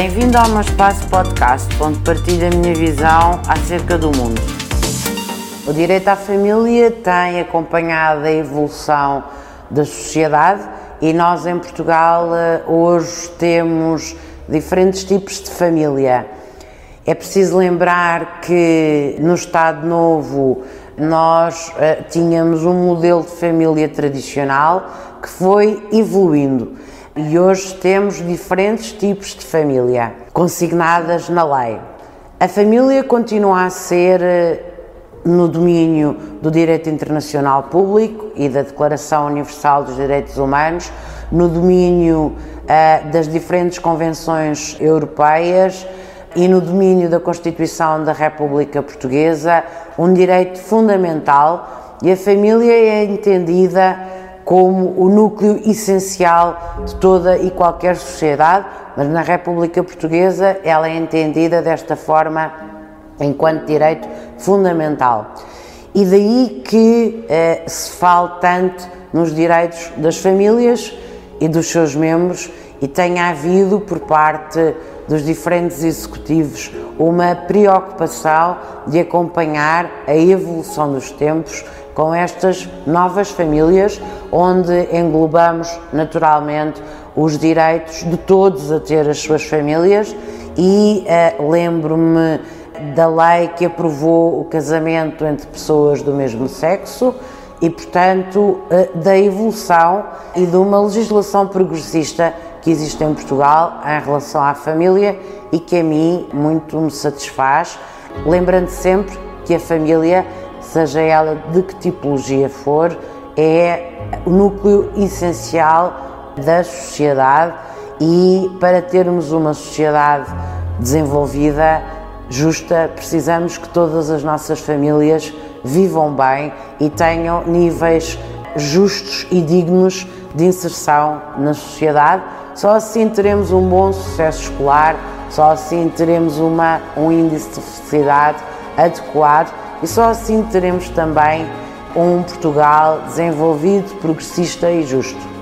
Bem-vindo ao meu espaço podcast, onde partilho a minha visão acerca do mundo. O direito à família tem acompanhado a evolução da sociedade e nós em Portugal eh, hoje temos diferentes tipos de família. É preciso lembrar que no Estado Novo nós uh, tínhamos um modelo de família tradicional que foi evoluindo e hoje temos diferentes tipos de família consignadas na lei. A família continua a ser uh, no domínio do direito internacional público e da Declaração Universal dos Direitos Humanos, no domínio uh, das diferentes convenções europeias e no domínio da Constituição da República Portuguesa, um direito fundamental e a família é entendida como o núcleo essencial de toda e qualquer sociedade, mas na República Portuguesa ela é entendida desta forma enquanto direito fundamental. E daí que eh, se fala tanto nos direitos das famílias e dos seus membros e tenha havido por parte dos diferentes executivos uma preocupação de acompanhar a evolução dos tempos com estas novas famílias, onde englobamos naturalmente os direitos de todos a ter as suas famílias e uh, lembro-me da lei que aprovou o casamento entre pessoas do mesmo sexo e, portanto, uh, da evolução e de uma legislação progressista que existe em Portugal em relação à família e que a mim muito me satisfaz, lembrando sempre que a família, seja ela de que tipologia for, é o núcleo essencial da sociedade e para termos uma sociedade desenvolvida, justa, precisamos que todas as nossas famílias vivam bem e tenham níveis justos e dignos de inserção na sociedade. Só assim teremos um bom sucesso escolar, só assim teremos uma, um índice de felicidade adequado e só assim teremos também um Portugal desenvolvido, progressista e justo.